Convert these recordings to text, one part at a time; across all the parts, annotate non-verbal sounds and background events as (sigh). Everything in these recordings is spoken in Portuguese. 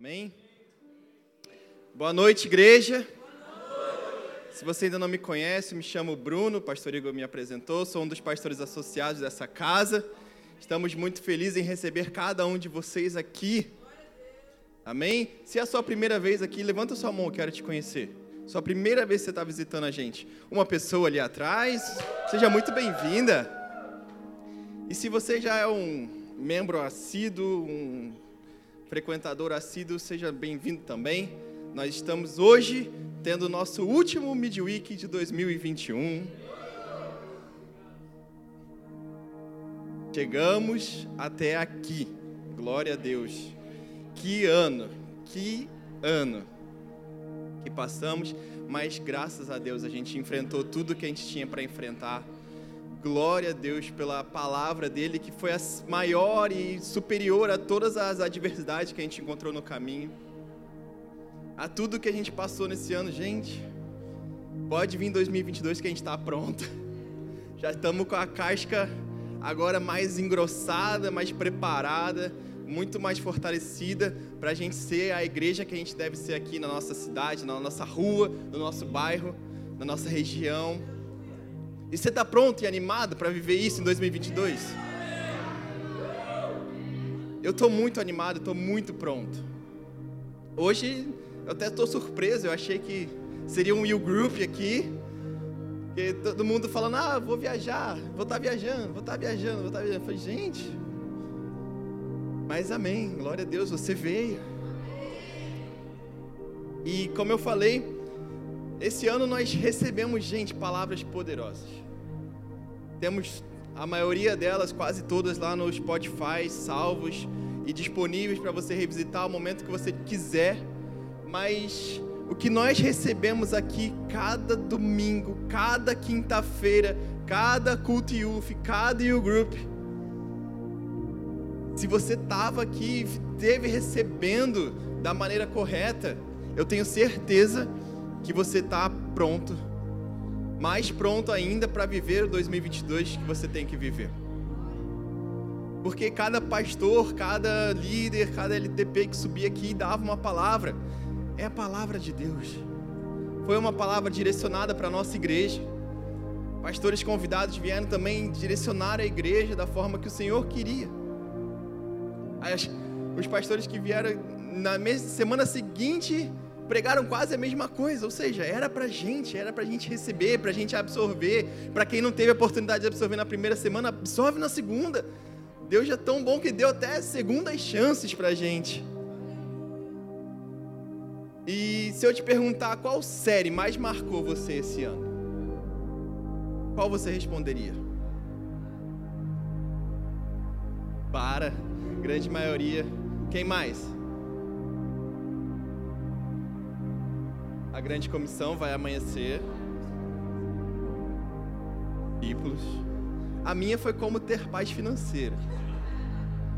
Amém? Boa noite, igreja. Se você ainda não me conhece, me chamo Bruno, o pastor Igor me apresentou, sou um dos pastores associados dessa casa. Estamos muito felizes em receber cada um de vocês aqui. Amém? Se é a sua primeira vez aqui, levanta sua mão, eu quero te conhecer. Sua primeira vez que você está visitando a gente. Uma pessoa ali atrás, seja muito bem-vinda. E se você já é um membro assíduo, um frequentador assíduo, seja bem-vindo também. Nós estamos hoje tendo o nosso último Midweek de 2021. Chegamos até aqui. Glória a Deus. Que ano, que ano que passamos, mas graças a Deus a gente enfrentou tudo que a gente tinha para enfrentar Glória a Deus pela palavra dele, que foi a maior e superior a todas as adversidades que a gente encontrou no caminho. A tudo que a gente passou nesse ano, gente. Pode vir 2022 que a gente está pronto. (laughs) Já estamos com a casca agora mais engrossada, mais preparada, muito mais fortalecida para a gente ser a igreja que a gente deve ser aqui na nossa cidade, na nossa rua, no nosso bairro, na nossa região. E você está pronto e animado para viver isso em 2022? Eu estou muito animado, estou muito pronto. Hoje eu até estou surpreso, eu achei que seria um You Group aqui. Que todo mundo falando, ah, vou viajar, vou estar tá viajando, vou estar tá viajando, vou estar tá viajando. Eu falei, gente, mas amém, glória a Deus, você veio. E como eu falei, esse ano nós recebemos, gente, palavras poderosas. Temos a maioria delas, quase todas lá no Spotify, salvos e disponíveis para você revisitar o momento que você quiser. Mas o que nós recebemos aqui cada domingo, cada quinta-feira, cada culto youth, cada you group. Se você estava aqui, esteve recebendo da maneira correta, eu tenho certeza que você está pronto mais pronto ainda para viver o 2022 que você tem que viver. Porque cada pastor, cada líder, cada LTP que subia aqui dava uma palavra, é a palavra de Deus. Foi uma palavra direcionada para a nossa igreja. Pastores convidados vieram também direcionar a igreja da forma que o Senhor queria. As, os pastores que vieram na semana seguinte pregaram quase a mesma coisa, ou seja, era para gente, era para gente receber, para gente absorver. Para quem não teve a oportunidade de absorver na primeira semana, absorve na segunda. Deus é tão bom que deu até segundas chances para gente. E se eu te perguntar qual série mais marcou você esse ano, qual você responderia? Para, grande maioria. Quem mais? A grande comissão vai amanhecer. Discípulos. A minha foi como ter paz financeira.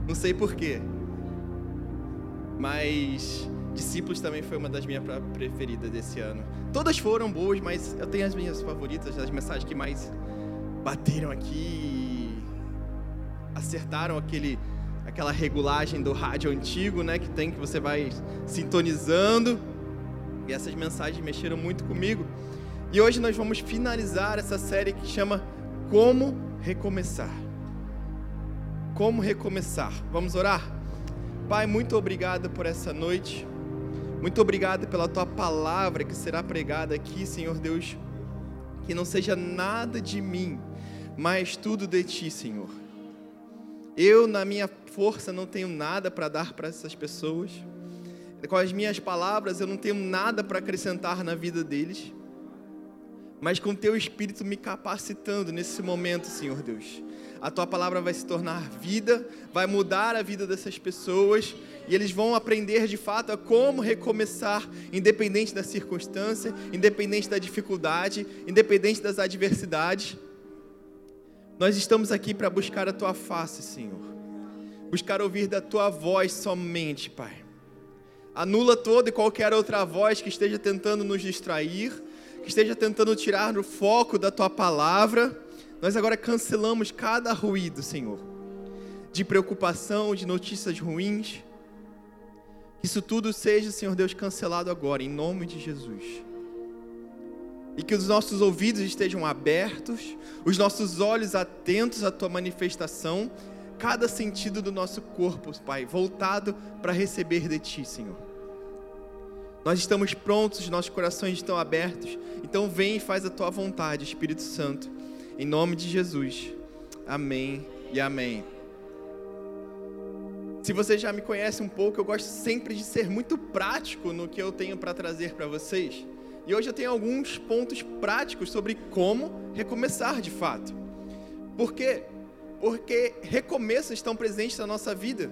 Não sei porquê. Mas Discípulos também foi uma das minhas preferidas desse ano. Todas foram boas, mas eu tenho as minhas favoritas, as mensagens que mais bateram aqui, acertaram aquele, aquela regulagem do rádio antigo, né, que tem que você vai sintonizando essas mensagens mexeram muito comigo. E hoje nós vamos finalizar essa série que chama Como Recomeçar. Como recomeçar. Vamos orar? Pai, muito obrigado por essa noite. Muito obrigado pela tua palavra que será pregada aqui, Senhor Deus. Que não seja nada de mim, mas tudo de ti, Senhor. Eu, na minha força, não tenho nada para dar para essas pessoas com as minhas palavras eu não tenho nada para acrescentar na vida deles, mas com teu Espírito me capacitando nesse momento, Senhor Deus. A tua palavra vai se tornar vida, vai mudar a vida dessas pessoas e eles vão aprender de fato a como recomeçar, independente da circunstância, independente da dificuldade, independente das adversidades. Nós estamos aqui para buscar a tua face, Senhor. Buscar ouvir da tua voz somente, Pai. Anula toda e qualquer outra voz que esteja tentando nos distrair, que esteja tentando tirar o foco da tua palavra. Nós agora cancelamos cada ruído, Senhor, de preocupação, de notícias ruins. Que isso tudo seja, Senhor Deus, cancelado agora, em nome de Jesus. E que os nossos ouvidos estejam abertos, os nossos olhos atentos à tua manifestação, cada sentido do nosso corpo, Pai, voltado para receber de ti, Senhor. Nós estamos prontos, nossos corações estão abertos. Então vem e faz a tua vontade, Espírito Santo. Em nome de Jesus. Amém e amém. Se você já me conhece um pouco, eu gosto sempre de ser muito prático no que eu tenho para trazer para vocês. E hoje eu tenho alguns pontos práticos sobre como recomeçar de fato. Por quê? Porque recomeços estão presentes na nossa vida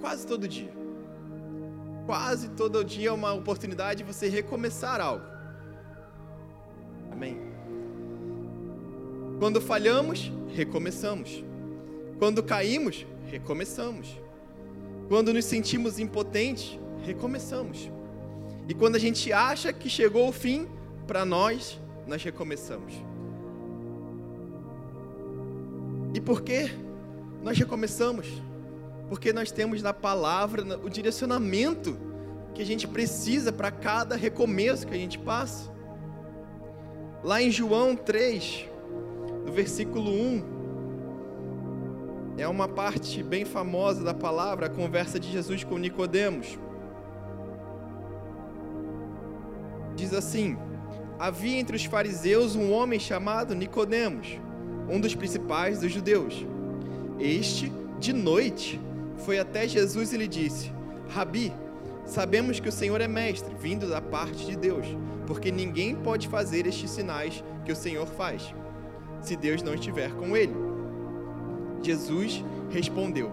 quase todo dia. Quase todo dia é uma oportunidade de você recomeçar algo. Amém. Quando falhamos, recomeçamos. Quando caímos, recomeçamos. Quando nos sentimos impotentes, recomeçamos. E quando a gente acha que chegou o fim, para nós, nós recomeçamos. E por que nós recomeçamos? Porque nós temos na palavra o direcionamento que a gente precisa para cada recomeço que a gente passa. Lá em João 3, no versículo 1, é uma parte bem famosa da palavra, a conversa de Jesus com Nicodemos. Diz assim: Havia entre os fariseus um homem chamado Nicodemos, um dos principais dos judeus. Este, de noite, foi até Jesus e lhe disse: Rabi, sabemos que o Senhor é mestre, vindo da parte de Deus, porque ninguém pode fazer estes sinais que o Senhor faz, se Deus não estiver com ele. Jesus respondeu: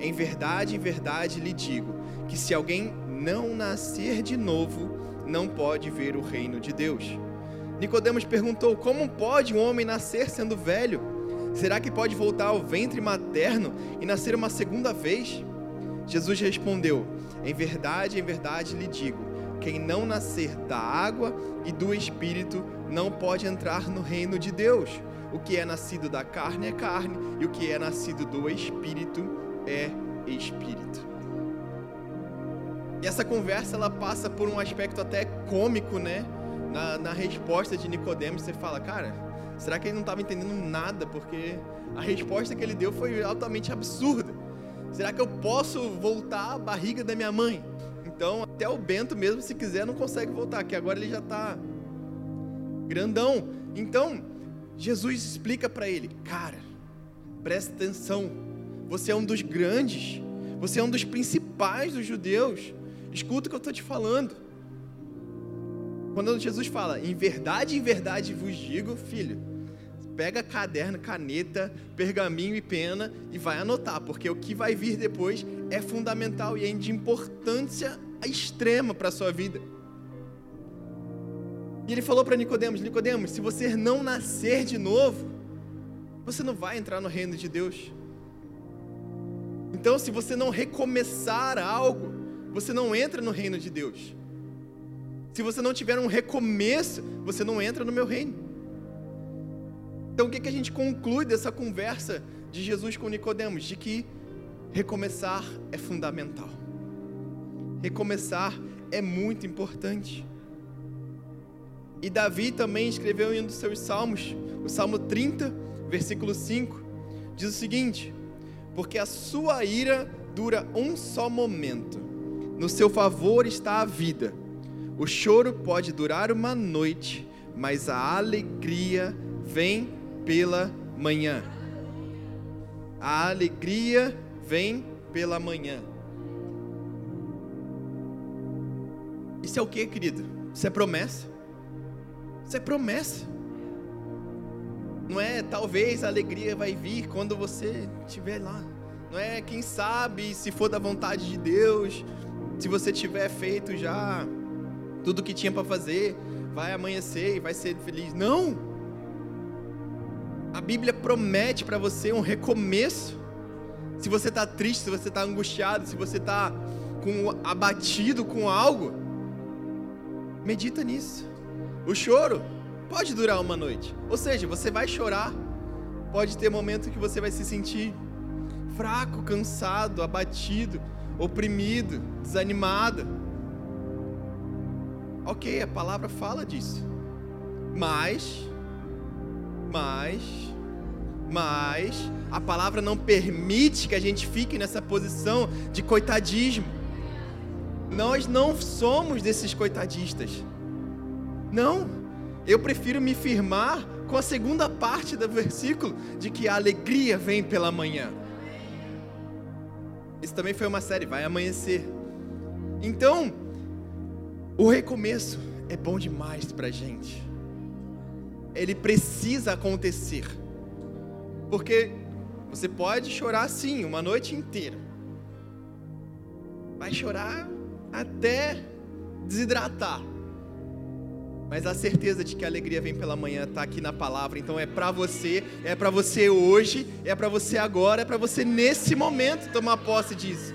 Em verdade, em verdade lhe digo que se alguém não nascer de novo, não pode ver o reino de Deus. Nicodemos perguntou: Como pode um homem nascer sendo velho? Será que pode voltar ao ventre materno e nascer uma segunda vez? Jesus respondeu: Em verdade, em verdade lhe digo: quem não nascer da água e do espírito não pode entrar no reino de Deus. O que é nascido da carne é carne, e o que é nascido do espírito é espírito. E essa conversa ela passa por um aspecto até cômico, né? Na, na resposta de Nicodemos, você fala, cara, será que ele não estava entendendo nada? Porque a resposta que ele deu foi altamente absurda. Será que eu posso voltar à barriga da minha mãe? Então, até o Bento mesmo, se quiser, não consegue voltar, que agora ele já está grandão. Então, Jesus explica para ele: Cara, presta atenção, você é um dos grandes, você é um dos principais dos judeus. Escuta o que eu estou te falando. Quando Jesus fala, em verdade, em verdade vos digo, filho, pega caderno, caneta, pergaminho e pena e vai anotar, porque o que vai vir depois é fundamental e é de importância extrema para a sua vida. E ele falou para Nicodemos: Nicodemos, se você não nascer de novo, você não vai entrar no reino de Deus. Então, se você não recomeçar algo, você não entra no reino de Deus. Se você não tiver um recomeço, você não entra no meu reino. Então, o que, que a gente conclui dessa conversa de Jesus com Nicodemos? De que recomeçar é fundamental. Recomeçar é muito importante. E Davi também escreveu em um dos seus salmos, o Salmo 30, versículo 5, diz o seguinte: Porque a sua ira dura um só momento, no seu favor está a vida. O choro pode durar uma noite, mas a alegria vem pela manhã. A alegria vem pela manhã. Isso é o que, querido? Isso é promessa. Isso é promessa. Não é talvez a alegria vai vir quando você estiver lá. Não é quem sabe se for da vontade de Deus, se você tiver feito já tudo que tinha para fazer, vai amanhecer e vai ser feliz. Não! A Bíblia promete para você um recomeço. Se você está triste, se você está angustiado, se você está abatido com algo, medita nisso. O choro pode durar uma noite. Ou seja, você vai chorar. Pode ter momento que você vai se sentir fraco, cansado, abatido. oprimido, desanimado. Ok, a palavra fala disso. Mas, mas, mas, a palavra não permite que a gente fique nessa posição de coitadismo. Nós não somos desses coitadistas. Não. Eu prefiro me firmar com a segunda parte do versículo de que a alegria vem pela manhã. Isso também foi uma série, vai amanhecer. Então, o recomeço é bom demais pra gente. Ele precisa acontecer. Porque você pode chorar sim, uma noite inteira. Vai chorar até desidratar. Mas a certeza de que a alegria vem pela manhã está aqui na palavra. Então é para você, é para você hoje, é para você agora, é para você nesse momento tomar posse disso.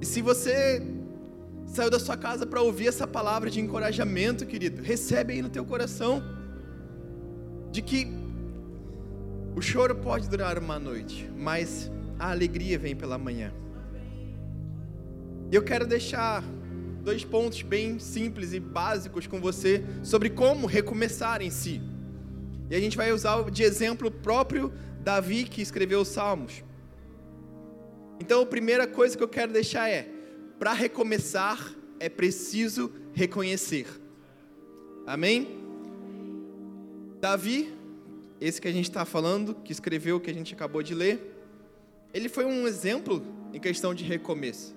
E se você saiu da sua casa para ouvir essa palavra de encorajamento, querido, recebe aí no teu coração de que o choro pode durar uma noite, mas a alegria vem pela manhã. Eu quero deixar dois pontos bem simples e básicos com você sobre como recomeçar em si. E a gente vai usar de exemplo próprio Davi que escreveu os Salmos. Então, a primeira coisa que eu quero deixar é: para recomeçar é preciso reconhecer. Amém? Davi, esse que a gente está falando, que escreveu o que a gente acabou de ler, ele foi um exemplo em questão de recomeço.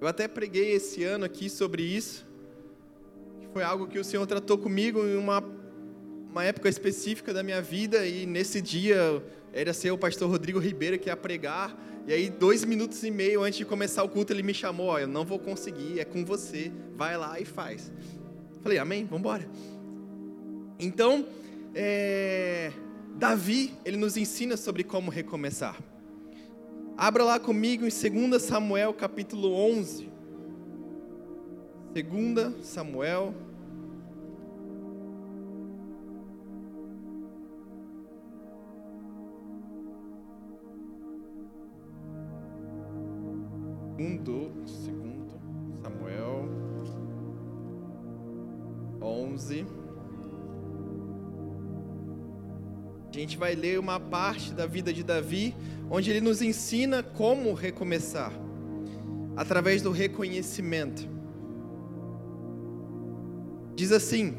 Eu até preguei esse ano aqui sobre isso, foi algo que o Senhor tratou comigo em uma, uma época específica da minha vida, e nesse dia era ser o pastor Rodrigo Ribeiro que ia pregar, e aí dois minutos e meio antes de começar o culto ele me chamou, ó, eu não vou conseguir, é com você, vai lá e faz. Falei, amém, vamos embora. Então, é, Davi, ele nos ensina sobre como recomeçar. Abra lá comigo em 2 Samuel capítulo 11. 2 Samuel. Segundo, segundo Samuel 11. A gente vai ler uma parte da vida de Davi, onde ele nos ensina como recomeçar, através do reconhecimento. Diz assim: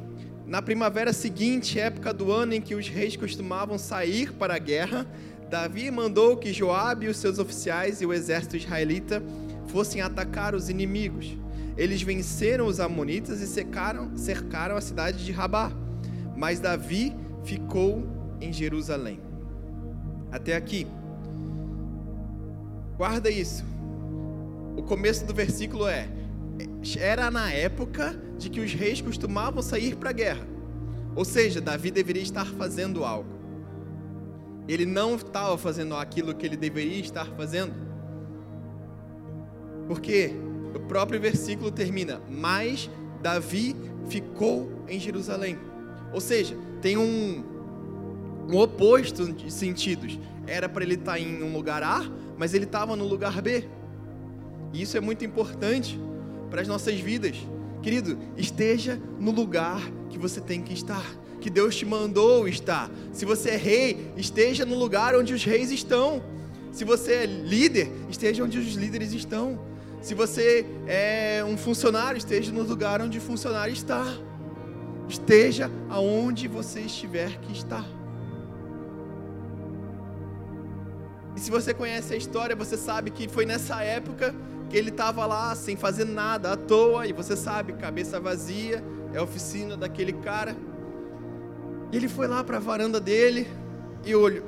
Na primavera seguinte, época do ano em que os reis costumavam sair para a guerra, Davi mandou que Joabe e os seus oficiais e o exército israelita fossem atacar os inimigos. Eles venceram os amonitas e cercaram, cercaram a cidade de Rabá. Mas Davi ficou em Jerusalém. Até aqui. Guarda isso. O começo do versículo é: era na época de que os reis costumavam sair para a guerra. Ou seja, Davi deveria estar fazendo algo. Ele não estava fazendo aquilo que ele deveria estar fazendo. Porque o próprio versículo termina: Mas Davi ficou em Jerusalém. Ou seja, tem um, um oposto de sentidos. Era para ele estar tá em um lugar A, mas ele estava no lugar B. E isso é muito importante para as nossas vidas. Querido, esteja no lugar que você tem que estar, que Deus te mandou estar. Se você é rei, esteja no lugar onde os reis estão. Se você é líder, esteja onde os líderes estão. Se você é um funcionário, esteja no lugar onde o funcionário está. Esteja aonde você estiver que estar. E se você conhece a história, você sabe que foi nessa época que ele estava lá sem fazer nada, à toa, e você sabe, cabeça vazia, é a oficina daquele cara. E ele foi lá para a varanda dele e olho,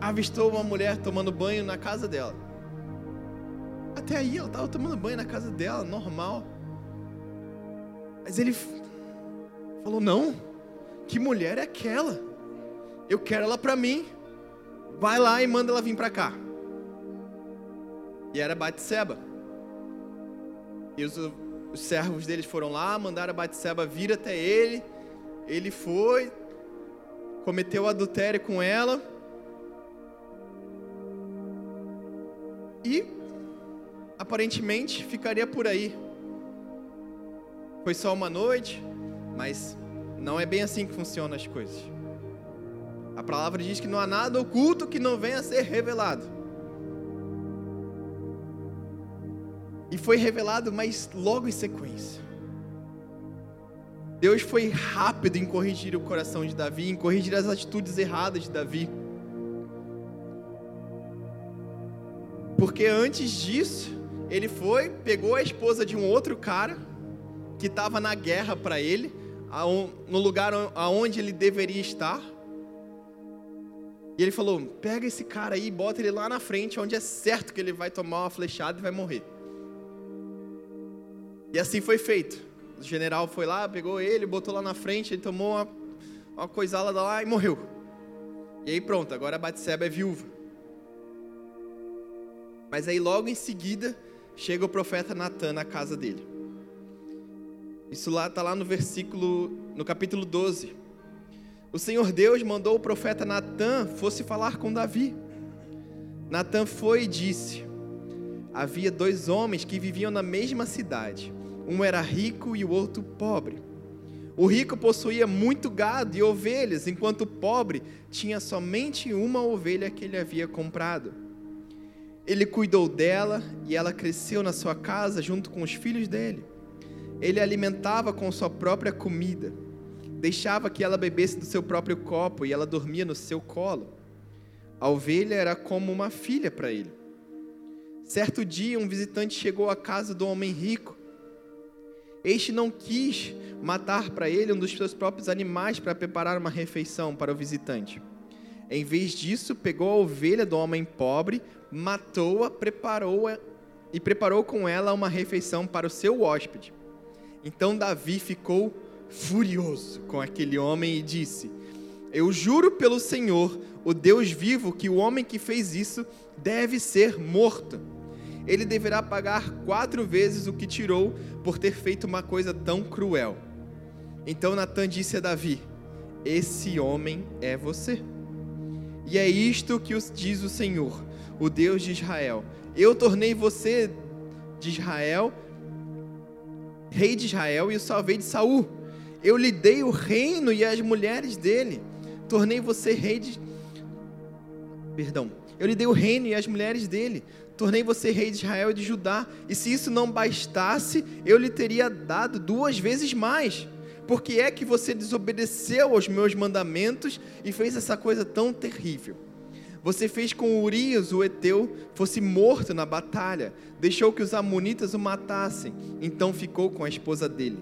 avistou uma mulher tomando banho na casa dela. Até aí ela estava tomando banho na casa dela, normal. Mas ele falou: Não, que mulher é aquela? Eu quero ela para mim vai lá e manda ela vir para cá. E era Batseba. E os, os servos deles foram lá, mandaram Batseba vir até ele. Ele foi, cometeu adultério com ela. E aparentemente ficaria por aí. Foi só uma noite, mas não é bem assim que funcionam as coisas. A palavra diz que não há nada oculto que não venha a ser revelado. E foi revelado, mas logo em sequência. Deus foi rápido em corrigir o coração de Davi, em corrigir as atitudes erradas de Davi. Porque antes disso, ele foi, pegou a esposa de um outro cara que estava na guerra para ele, no lugar aonde ele deveria estar. E ele falou: pega esse cara aí e bota ele lá na frente, onde é certo que ele vai tomar uma flechada e vai morrer. E assim foi feito. O general foi lá, pegou ele, botou lá na frente, ele tomou uma, uma coisala lá e morreu. E aí pronto, agora a Batseba é viúva. Mas aí logo em seguida chega o profeta Natan na casa dele. Isso lá está lá no versículo, no capítulo 12. O Senhor Deus mandou o profeta Natan fosse falar com Davi. Natan foi e disse: Havia dois homens que viviam na mesma cidade. Um era rico e o outro pobre. O rico possuía muito gado e ovelhas, enquanto o pobre tinha somente uma ovelha que ele havia comprado. Ele cuidou dela e ela cresceu na sua casa junto com os filhos dele. Ele alimentava com sua própria comida, deixava que ela bebesse do seu próprio copo e ela dormia no seu colo. A ovelha era como uma filha para ele. Certo dia, um visitante chegou à casa do homem rico este não quis matar para ele um dos seus próprios animais para preparar uma refeição para o visitante. Em vez disso, pegou a ovelha do homem pobre, matou-a, preparou-a e preparou com ela uma refeição para o seu hóspede. Então Davi ficou furioso com aquele homem e disse: Eu juro pelo Senhor, o Deus vivo, que o homem que fez isso deve ser morto ele deverá pagar quatro vezes o que tirou por ter feito uma coisa tão cruel. Então Natan disse a Davi: Esse homem é você. E é isto que diz o Senhor, o Deus de Israel: Eu tornei você de Israel, rei de Israel, e o salvei de Saul. Eu lhe dei o reino e as mulheres dele. Tornei você rei de. Perdão. Eu lhe dei o reino e as mulheres dele tornei você rei de Israel e de Judá, e se isso não bastasse, eu lhe teria dado duas vezes mais. Porque é que você desobedeceu aos meus mandamentos e fez essa coisa tão terrível? Você fez com Urias, o Eteu, fosse morto na batalha, deixou que os amonitas o matassem, então ficou com a esposa dele.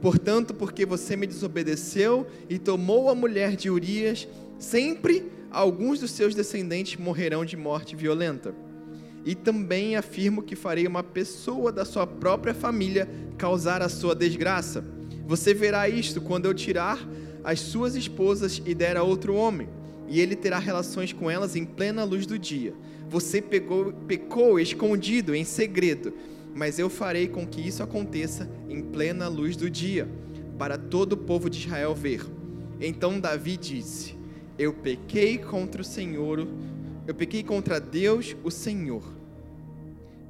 Portanto, porque você me desobedeceu e tomou a mulher de Urias, sempre alguns dos seus descendentes morrerão de morte violenta. E também afirmo que farei uma pessoa da sua própria família causar a sua desgraça. Você verá isto quando eu tirar as suas esposas e der a outro homem, e ele terá relações com elas em plena luz do dia. Você pegou, pecou escondido, em segredo, mas eu farei com que isso aconteça em plena luz do dia, para todo o povo de Israel ver. Então Davi disse: Eu pequei contra o Senhor, eu pequei contra Deus, o Senhor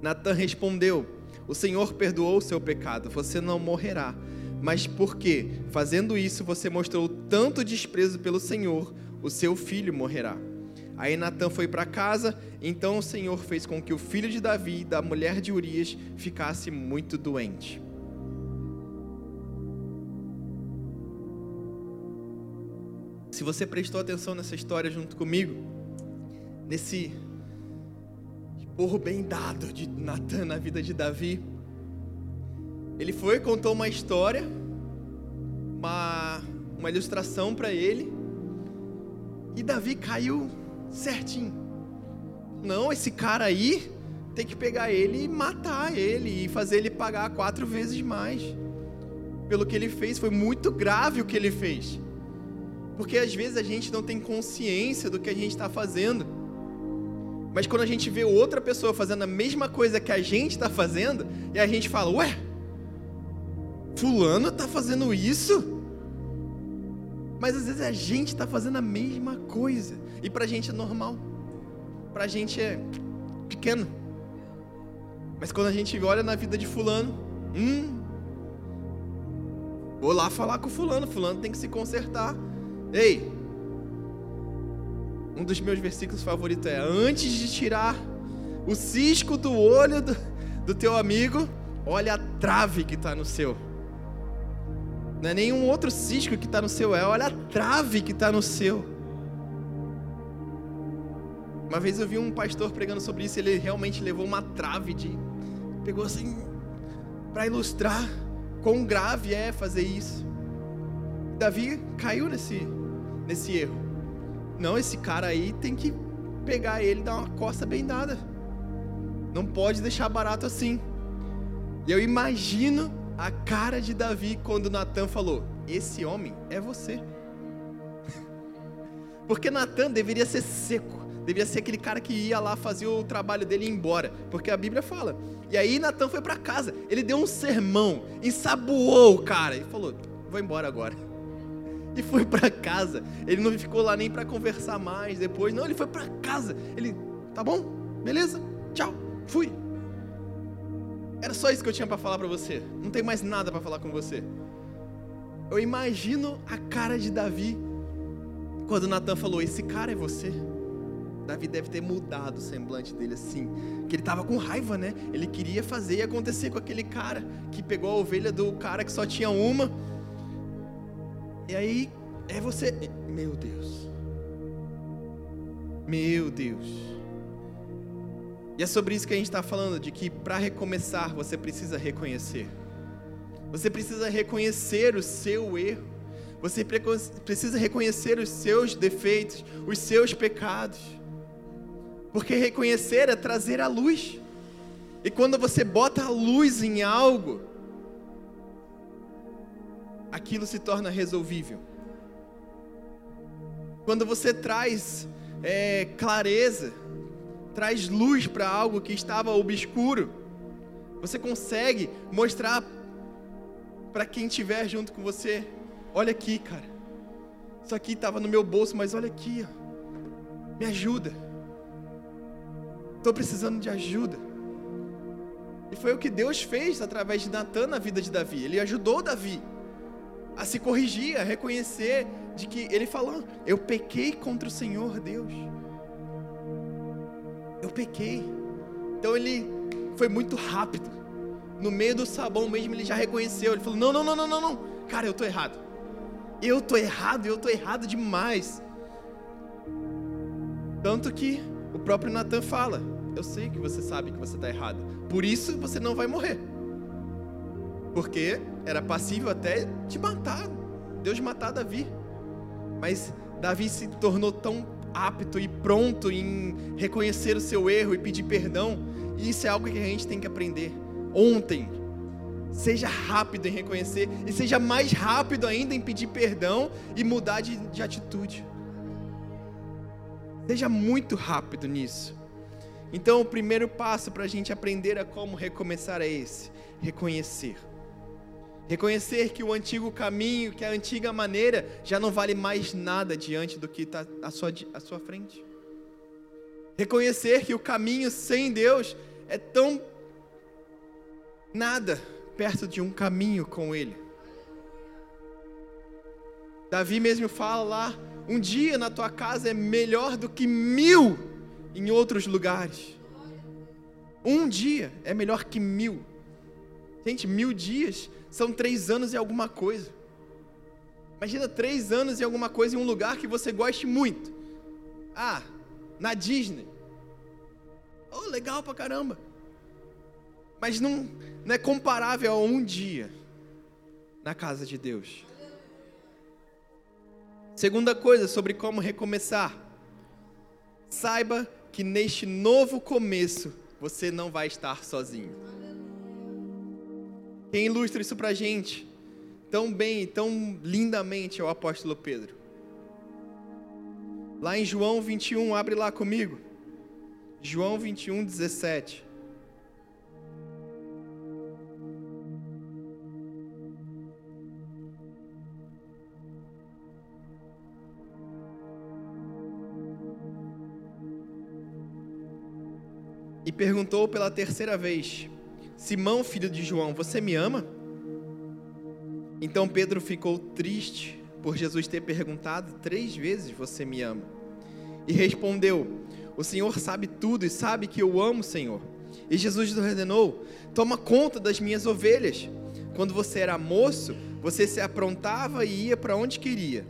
Natan respondeu: O Senhor perdoou o seu pecado, você não morrerá. Mas porque, fazendo isso, você mostrou tanto desprezo pelo Senhor, o seu filho morrerá. Aí Natan foi para casa, então o Senhor fez com que o filho de Davi, da mulher de Urias, ficasse muito doente. Se você prestou atenção nessa história junto comigo, nesse porro bem dado de Natan na vida de Davi. Ele foi, contou uma história, uma, uma ilustração para ele, e Davi caiu certinho. Não, esse cara aí tem que pegar ele e matar ele e fazer ele pagar quatro vezes mais pelo que ele fez. Foi muito grave o que ele fez. Porque às vezes a gente não tem consciência do que a gente está fazendo. Mas quando a gente vê outra pessoa fazendo a mesma coisa que a gente está fazendo, e a gente fala, ué, fulano está fazendo isso? Mas às vezes a gente está fazendo a mesma coisa. E para a gente é normal. Para a gente é pequeno. Mas quando a gente olha na vida de fulano, hum, vou lá falar com fulano, fulano tem que se consertar. Ei, um dos meus versículos favoritos é: antes de tirar o cisco do olho do, do teu amigo, olha a trave que está no seu. Não é nenhum outro cisco que está no seu, é olha a trave que está no seu. Uma vez eu vi um pastor pregando sobre isso, ele realmente levou uma trave de. Pegou assim, para ilustrar quão grave é fazer isso. Davi caiu nesse, nesse erro. Não, esse cara aí tem que pegar ele e dar uma costa bem dada. Não pode deixar barato assim. E eu imagino a cara de Davi quando Natan falou: Esse homem é você. (laughs) Porque Natan deveria ser seco, deveria ser aquele cara que ia lá fazer o trabalho dele e ir embora, porque a Bíblia fala. E aí Natan foi para casa, ele deu um sermão, ensaboou o cara e falou: Vou embora agora (laughs) e foi para casa. Ele não ficou lá nem para conversar mais depois. Não, ele foi para casa. Ele, tá bom? Beleza? Tchau. Fui. Era só isso que eu tinha para falar para você. Não tem mais nada para falar com você. Eu imagino a cara de Davi quando Natan falou: "Esse cara é você". Davi deve ter mudado o semblante dele assim, que ele estava com raiva, né? Ele queria fazer e acontecer com aquele cara que pegou a ovelha do cara que só tinha uma e aí é você. Meu Deus. Meu Deus. E é sobre isso que a gente está falando, de que para recomeçar você precisa reconhecer. Você precisa reconhecer o seu erro. Você precisa reconhecer os seus defeitos, os seus pecados. Porque reconhecer é trazer a luz. E quando você bota a luz em algo, aquilo se torna resolvível. Quando você traz é, clareza, traz luz para algo que estava obscuro, você consegue mostrar para quem estiver junto com você: olha aqui, cara, isso aqui estava no meu bolso, mas olha aqui, ó, me ajuda. Estou precisando de ajuda. E foi o que Deus fez através de Natan na vida de Davi. Ele ajudou Davi a se corrigir, a reconhecer de que ele falou: Eu pequei contra o Senhor Deus. Eu pequei. Então ele foi muito rápido. No meio do sabão mesmo ele já reconheceu. Ele falou: Não, não, não, não, não, não. Cara, eu tô errado. Eu tô errado, eu tô errado demais. Tanto que o próprio Natan fala: Eu sei que você sabe que você está errado. Por isso você não vai morrer. Porque era passível até de matar, Deus de matar Davi. Mas Davi se tornou tão apto e pronto em reconhecer o seu erro e pedir perdão. E isso é algo que a gente tem que aprender. Ontem, seja rápido em reconhecer e seja mais rápido ainda em pedir perdão e mudar de, de atitude. Seja muito rápido nisso. Então, o primeiro passo para a gente aprender a como recomeçar é esse: reconhecer. Reconhecer que o antigo caminho, que a antiga maneira já não vale mais nada diante do que está à sua, à sua frente. Reconhecer que o caminho sem Deus é tão nada perto de um caminho com Ele. Davi mesmo fala lá: um dia na tua casa é melhor do que mil em outros lugares. Um dia é melhor que mil. Gente, mil dias são três anos e alguma coisa. Imagina três anos e alguma coisa em um lugar que você goste muito. Ah, na Disney. Oh, legal pra caramba. Mas não, não é comparável a um dia na casa de Deus. Segunda coisa sobre como recomeçar. Saiba que neste novo começo você não vai estar sozinho. Quem ilustra isso para a gente tão bem, tão lindamente é o apóstolo Pedro. Lá em João 21, abre lá comigo. João 21, 17. e perguntou pela terceira vez: Simão, filho de João, você me ama? Então Pedro ficou triste por Jesus ter perguntado três vezes: Você me ama? E respondeu: O Senhor sabe tudo e sabe que eu amo o Senhor. E Jesus ordenou: Toma conta das minhas ovelhas. Quando você era moço, você se aprontava e ia para onde queria.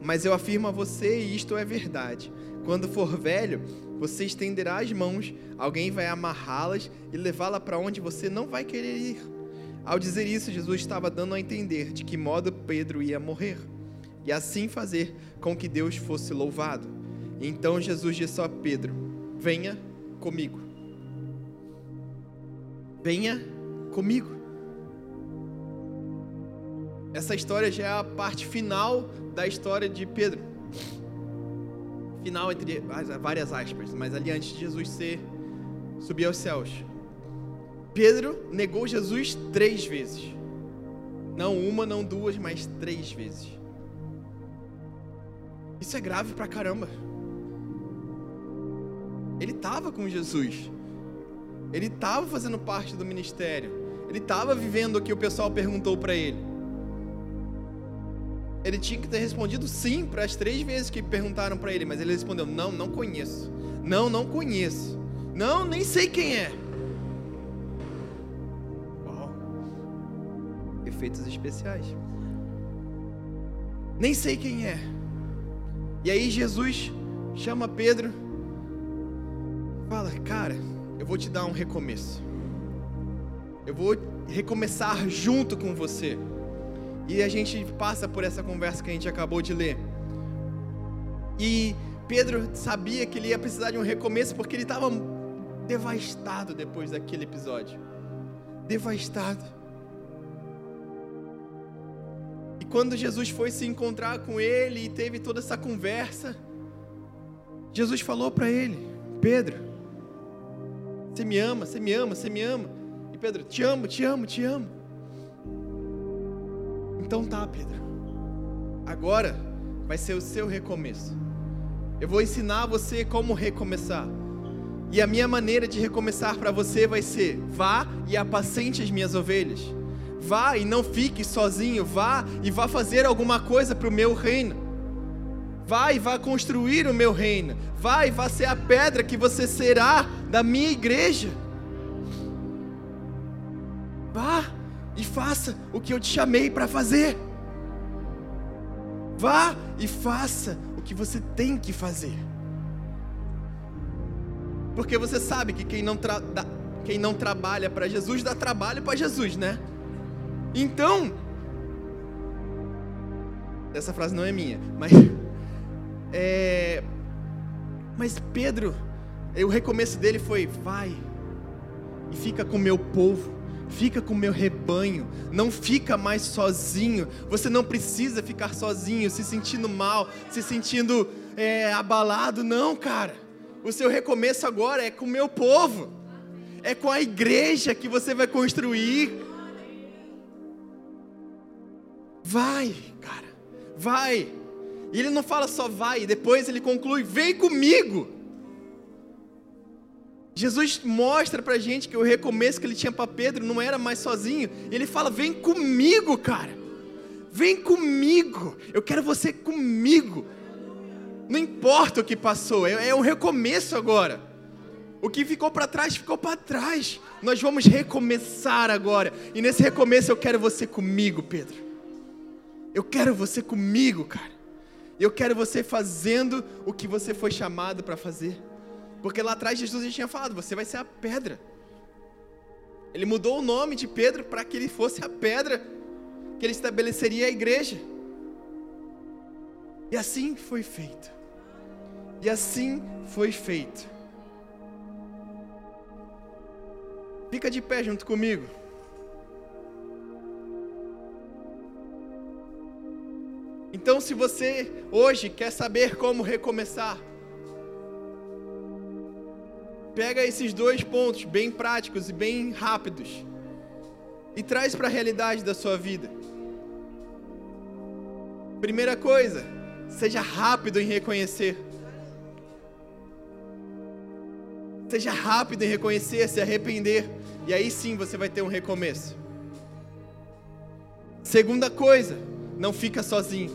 Mas eu afirmo a você, e isto é verdade: quando for velho, você estenderá as mãos, alguém vai amarrá-las e levá-la para onde você não vai querer ir. Ao dizer isso, Jesus estava dando a entender de que modo Pedro ia morrer, e assim fazer com que Deus fosse louvado. Então Jesus disse a Pedro: Venha comigo. Venha comigo. Essa história já é a parte final da história de Pedro final entre várias aspas, mas ali antes de Jesus ser subir aos céus. Pedro negou Jesus três vezes. Não uma, não duas, mas três vezes. Isso é grave pra caramba. Ele estava com Jesus. Ele estava fazendo parte do ministério. Ele estava vivendo o que o pessoal perguntou para ele. Ele tinha que ter respondido sim para as três vezes que perguntaram para ele, mas ele respondeu: Não, não conheço. Não, não conheço. Não, nem sei quem é. Uau. Efeitos especiais. Nem sei quem é. E aí Jesus chama Pedro, fala: Cara, eu vou te dar um recomeço. Eu vou recomeçar junto com você. E a gente passa por essa conversa que a gente acabou de ler. E Pedro sabia que ele ia precisar de um recomeço porque ele estava devastado depois daquele episódio. Devastado. E quando Jesus foi se encontrar com ele e teve toda essa conversa, Jesus falou para ele: Pedro, você me ama, você me ama, você me ama. E Pedro, te amo, te amo, te amo. Então tá, Pedro. Agora vai ser o seu recomeço. Eu vou ensinar você como recomeçar. E a minha maneira de recomeçar para você vai ser: vá e apacente as minhas ovelhas. Vá e não fique sozinho. Vá e vá fazer alguma coisa para o meu reino. Vá e vá construir o meu reino. Vá e vá ser a pedra que você será da minha igreja. Vá faça o que eu te chamei para fazer. Vá e faça o que você tem que fazer. Porque você sabe que quem não, tra quem não trabalha para Jesus dá trabalho para Jesus, né? Então, essa frase não é minha, mas (laughs) é, mas Pedro, o recomeço dele foi: vai e fica com meu povo fica com o meu rebanho, não fica mais sozinho. Você não precisa ficar sozinho, se sentindo mal, se sentindo é, abalado. Não, cara. O seu recomeço agora é com o meu povo, é com a igreja que você vai construir. Vai, cara, vai. E ele não fala só vai, depois ele conclui: vem comigo. Jesus mostra pra gente que o recomeço que ele tinha para Pedro não era mais sozinho. Ele fala: "Vem comigo, cara. Vem comigo. Eu quero você comigo. Não importa o que passou, é, é um recomeço agora. O que ficou para trás ficou para trás. Nós vamos recomeçar agora. E nesse recomeço eu quero você comigo, Pedro. Eu quero você comigo, cara. Eu quero você fazendo o que você foi chamado para fazer. Porque lá atrás Jesus já tinha falado: você vai ser a pedra. Ele mudou o nome de Pedro para que ele fosse a pedra que ele estabeleceria a igreja. E assim foi feito. E assim foi feito. Fica de pé junto comigo. Então, se você hoje quer saber como recomeçar, pega esses dois pontos bem práticos e bem rápidos e traz para a realidade da sua vida. Primeira coisa, seja rápido em reconhecer. Seja rápido em reconhecer, se arrepender, e aí sim você vai ter um recomeço. Segunda coisa, não fica sozinho.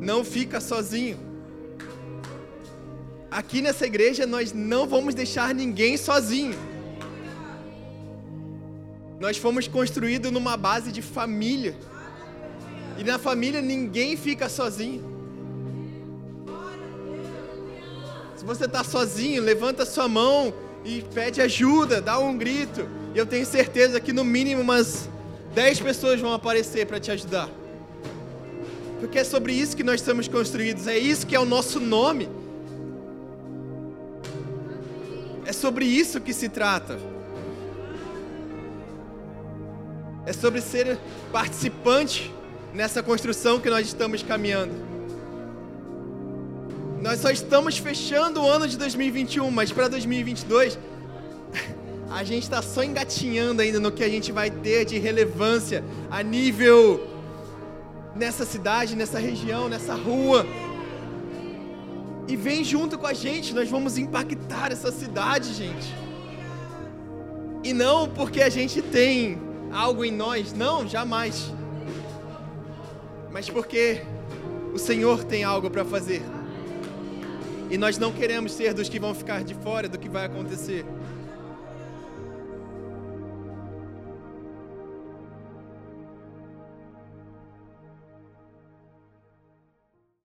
Não fica sozinho. Aqui nessa igreja nós não vamos deixar ninguém sozinho. Nós fomos construídos numa base de família. E na família ninguém fica sozinho. Se você está sozinho, levanta sua mão e pede ajuda, dá um grito. E eu tenho certeza que no mínimo umas 10 pessoas vão aparecer para te ajudar. Porque é sobre isso que nós estamos construídos, é isso que é o nosso nome. É sobre isso que se trata. É sobre ser participante nessa construção que nós estamos caminhando. Nós só estamos fechando o ano de 2021, mas para 2022 (laughs) a gente está só engatinhando ainda no que a gente vai ter de relevância a nível nessa cidade, nessa região, nessa rua. E vem junto com a gente, nós vamos impactar essa cidade, gente. E não porque a gente tem algo em nós, não, jamais. Mas porque o Senhor tem algo para fazer. E nós não queremos ser dos que vão ficar de fora do que vai acontecer.